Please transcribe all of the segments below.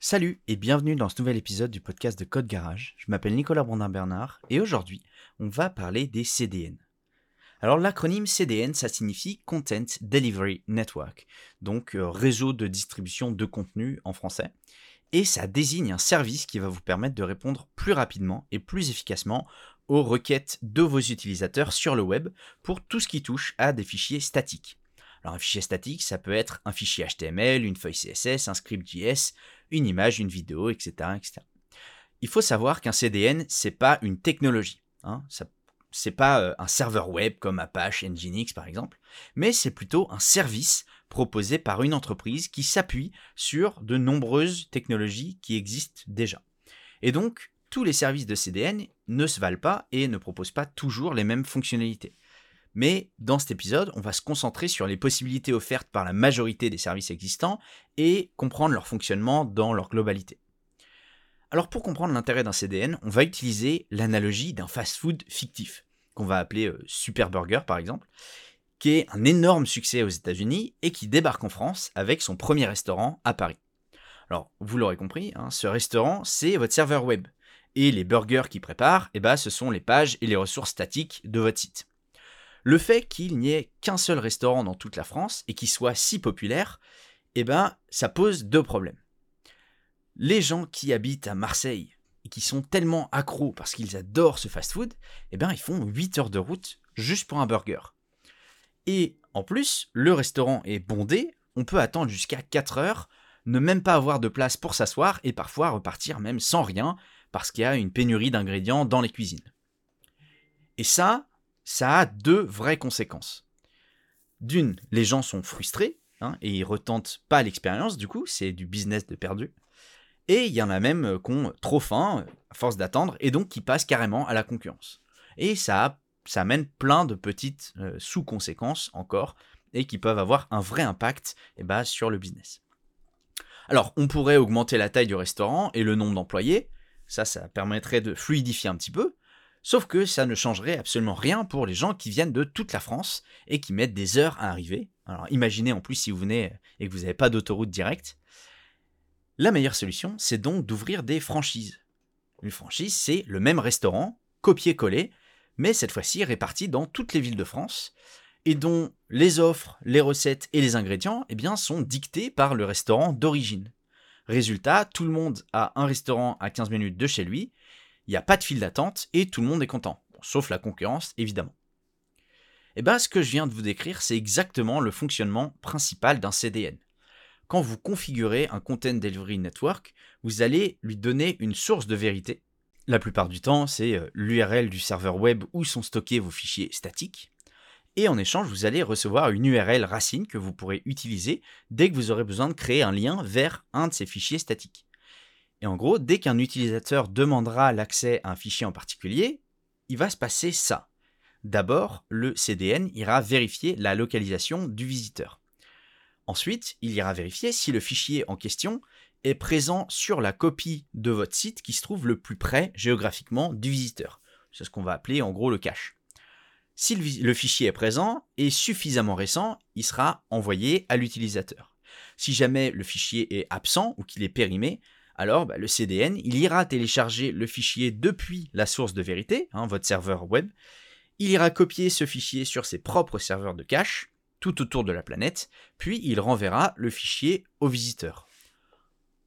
Salut et bienvenue dans ce nouvel épisode du podcast de Code Garage. Je m'appelle Nicolas Brandin-Bernard et aujourd'hui, on va parler des CDN. Alors l'acronyme CDN, ça signifie Content Delivery Network, donc euh, réseau de distribution de contenu en français. Et ça désigne un service qui va vous permettre de répondre plus rapidement et plus efficacement aux requêtes de vos utilisateurs sur le web pour tout ce qui touche à des fichiers statiques. Alors un fichier statique, ça peut être un fichier HTML, une feuille CSS, un script JS, une image, une vidéo, etc. Il faut savoir qu'un CDN, c'est pas une technologie. Hein, ça, c'est pas euh, un serveur web comme Apache, Nginx par exemple, mais c'est plutôt un service proposé par une entreprise qui s'appuie sur de nombreuses technologies qui existent déjà. Et donc, tous les services de CDN ne se valent pas et ne proposent pas toujours les mêmes fonctionnalités. Mais dans cet épisode, on va se concentrer sur les possibilités offertes par la majorité des services existants et comprendre leur fonctionnement dans leur globalité. Alors pour comprendre l'intérêt d'un CDN, on va utiliser l'analogie d'un fast-food fictif, qu'on va appeler euh, Super Burger par exemple, qui est un énorme succès aux États-Unis et qui débarque en France avec son premier restaurant à Paris. Alors, vous l'aurez compris, hein, ce restaurant, c'est votre serveur web. Et les burgers qu'il prépare, eh ben, ce sont les pages et les ressources statiques de votre site. Le fait qu'il n'y ait qu'un seul restaurant dans toute la France et qu'il soit si populaire, eh ben, ça pose deux problèmes. Les gens qui habitent à Marseille et qui sont tellement accros parce qu'ils adorent ce fast-food, eh ben, ils font 8 heures de route juste pour un burger. Et en plus, le restaurant est bondé, on peut attendre jusqu'à 4 heures, ne même pas avoir de place pour s'asseoir et parfois repartir même sans rien parce qu'il y a une pénurie d'ingrédients dans les cuisines. Et ça, ça a deux vraies conséquences. D'une, les gens sont frustrés hein, et ils retentent pas l'expérience, du coup, c'est du business de perdu. Et il y en a même euh, qui ont trop faim, à force d'attendre, et donc qui passent carrément à la concurrence. Et ça, ça amène plein de petites euh, sous-conséquences encore, et qui peuvent avoir un vrai impact eh ben, sur le business. Alors, on pourrait augmenter la taille du restaurant et le nombre d'employés, ça, ça permettrait de fluidifier un petit peu, sauf que ça ne changerait absolument rien pour les gens qui viennent de toute la France et qui mettent des heures à arriver. Alors imaginez en plus si vous venez et que vous n'avez pas d'autoroute directe, la meilleure solution, c'est donc d'ouvrir des franchises. Une franchise, c'est le même restaurant, copié-collé, mais cette fois-ci réparti dans toutes les villes de France, et dont les offres, les recettes et les ingrédients eh bien, sont dictés par le restaurant d'origine. Résultat, tout le monde a un restaurant à 15 minutes de chez lui, il n'y a pas de file d'attente et tout le monde est content, sauf la concurrence évidemment. Et eh bien ce que je viens de vous décrire, c'est exactement le fonctionnement principal d'un CDN quand vous configurez un Content Delivery Network, vous allez lui donner une source de vérité. La plupart du temps, c'est euh, l'URL du serveur web où sont stockés vos fichiers statiques. Et en échange, vous allez recevoir une URL racine que vous pourrez utiliser dès que vous aurez besoin de créer un lien vers un de ces fichiers statiques. Et en gros, dès qu'un utilisateur demandera l'accès à un fichier en particulier, il va se passer ça. D'abord, le CDN ira vérifier la localisation du visiteur. Ensuite, il ira vérifier si le fichier en question est présent sur la copie de votre site qui se trouve le plus près géographiquement du visiteur. C'est ce qu'on va appeler en gros le cache. Si le, fichier est présent et suffisamment récent, il sera envoyé à l'utilisateur. Si jamais le fichier est absent ou qu'il est périmé, alors bah, le CDN, il ira télécharger le fichier depuis la source de vérité, hein, votre serveur web. Il ira copier ce fichier sur ses propres serveurs de cache tout autour de la planète, puis il renverra le fichier au visiteur.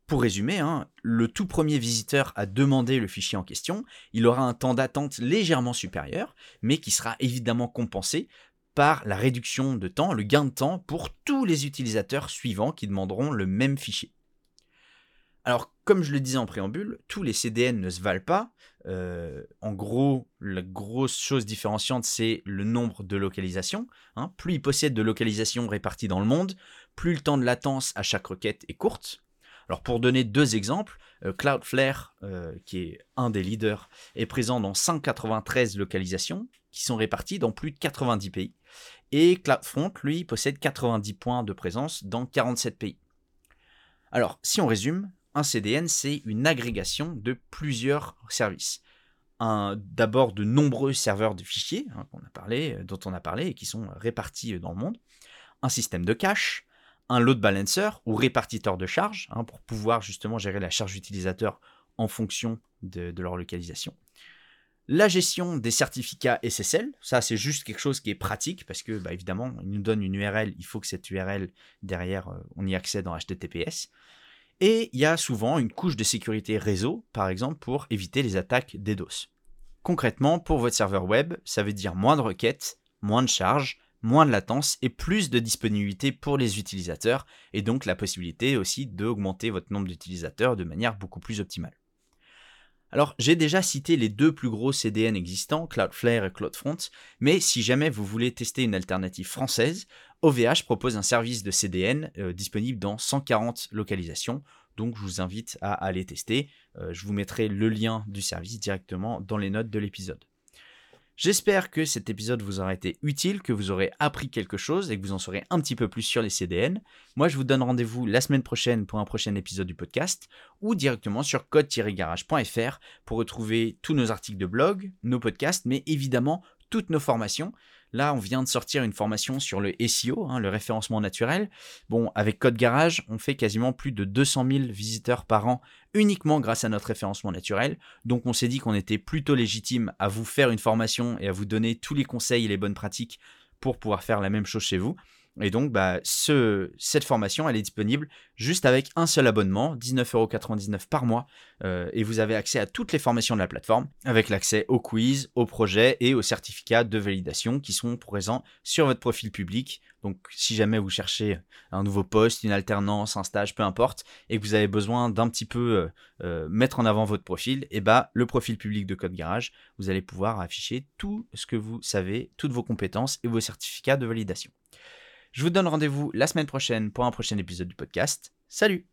Pour résumer, hein, le tout premier visiteur à demander le fichier en question, il aura un temps d'attente légèrement supérieur, mais qui sera évidemment compensé par la réduction de temps, le gain de temps pour tous les utilisateurs suivants qui demanderont le même fichier. Alors, comme je le disais en préambule, tous les CDN ne se valent pas. Euh, en gros, la grosse chose différenciante, c'est le nombre de localisations. Hein. Plus ils possèdent de localisations réparties dans le monde, plus le temps de latence à chaque requête est courte. Alors pour donner deux exemples, euh, Cloudflare, euh, qui est un des leaders, est présent dans 193 localisations, qui sont réparties dans plus de 90 pays. Et CloudFront, lui, possède 90 points de présence dans 47 pays. Alors, si on résume, un CDN, c'est une agrégation de plusieurs services. D'abord de nombreux serveurs de fichiers hein, euh, dont on a parlé et qui sont répartis euh, dans le monde. Un système de cache, un load balancer ou répartiteur de charge hein, pour pouvoir justement gérer la charge utilisateur en fonction de, leur localisation. La gestion des certificats SSL, ça c'est juste quelque chose qui est pratique parce que bah, évidemment, il nous donne une URL, il faut que cette URL derrière, euh, on y accède en HTTPS. Et il y a souvent une couche de sécurité réseau, par exemple, pour éviter les attaques DDoS. Concrètement, pour votre serveur web, ça veut dire moins de requêtes, moins de charges, moins de latence et plus de disponibilité pour les utilisateurs, et donc la possibilité aussi d'augmenter votre nombre d'utilisateurs de manière beaucoup plus optimale. Alors, j'ai déjà cité les deux plus gros CDN existants, Cloudflare et CloudFront, mais si jamais vous voulez tester une alternative française, OVH propose un service de CDN euh, disponible dans 140 localisations, donc je vous invite à aller tester. Euh, je vous mettrai le lien du service directement dans les notes de l'épisode. J'espère que cet épisode vous aura été utile, que vous aurez appris quelque chose et que vous en saurez un petit peu plus sur les CDN. Moi, je vous donne rendez-vous la semaine prochaine pour un prochain épisode du podcast ou directement sur code-garage.fr pour retrouver tous nos articles de blog, nos podcasts, mais évidemment toutes nos formations. Là, on vient de sortir une formation sur le SEO, hein, le référencement naturel. Bon, avec Code Garage, on fait quasiment plus de 200 000 visiteurs par an uniquement grâce à notre référencement naturel. Donc, on s'est dit qu'on était plutôt légitime à vous faire une formation et à vous donner tous les conseils et les bonnes pratiques pour pouvoir faire la même chose chez vous. Et donc, bah, ce, cette formation, elle est disponible juste avec un seul abonnement, 19,99€ par mois. Euh, et vous avez accès à toutes les formations de la plateforme, avec l'accès aux quiz, aux projets et aux certificats de validation qui sont présents sur votre profil public. Donc, si jamais vous cherchez un nouveau poste, une alternance, un stage, peu importe, et que vous avez besoin d'un petit peu euh, euh, mettre en avant votre profil, et bah, le profil public de Code Garage, vous allez pouvoir afficher tout ce que vous savez, toutes vos compétences et vos certificats de validation. Je vous donne rendez-vous la semaine prochaine pour un prochain épisode du podcast. Salut